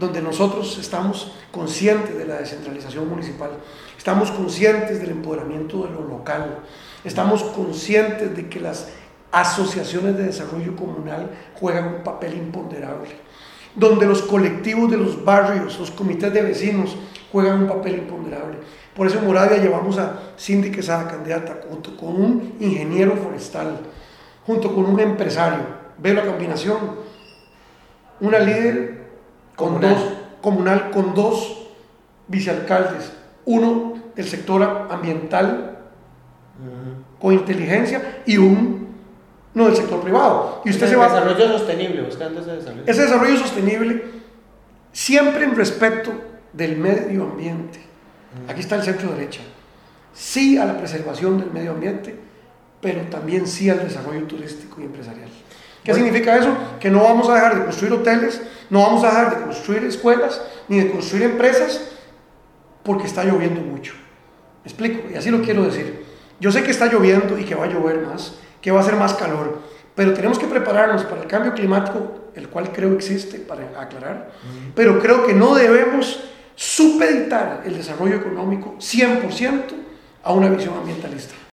donde nosotros estamos conscientes de la descentralización municipal, estamos conscientes del empoderamiento de lo local, estamos conscientes de que las asociaciones de desarrollo comunal juegan un papel imponderable, donde los colectivos de los barrios, los comités de vecinos juegan un papel imponderable. Por eso en Moravia llevamos a Cindy Quesada, candidata, junto con un ingeniero forestal, junto con un empresario. Ve la combinación. Una líder Comunal. con dos, comunal con dos vicealcaldes, uno del sector ambiental con inteligencia y un no del sector privado. Y usted se va desarrollo sostenible, buscando ese desarrollo. ese desarrollo sostenible siempre en respeto del medio ambiente. Aquí está el centro derecha. Sí a la preservación del medio ambiente, pero también sí al desarrollo turístico y empresarial. ¿Qué significa eso? Que no vamos a dejar de construir hoteles, no vamos a dejar de construir escuelas, ni de construir empresas, porque está lloviendo mucho. ¿Me explico? Y así lo quiero decir. Yo sé que está lloviendo y que va a llover más, que va a ser más calor, pero tenemos que prepararnos para el cambio climático, el cual creo existe, para aclarar, pero creo que no debemos supeditar el desarrollo económico 100% a una visión ambientalista.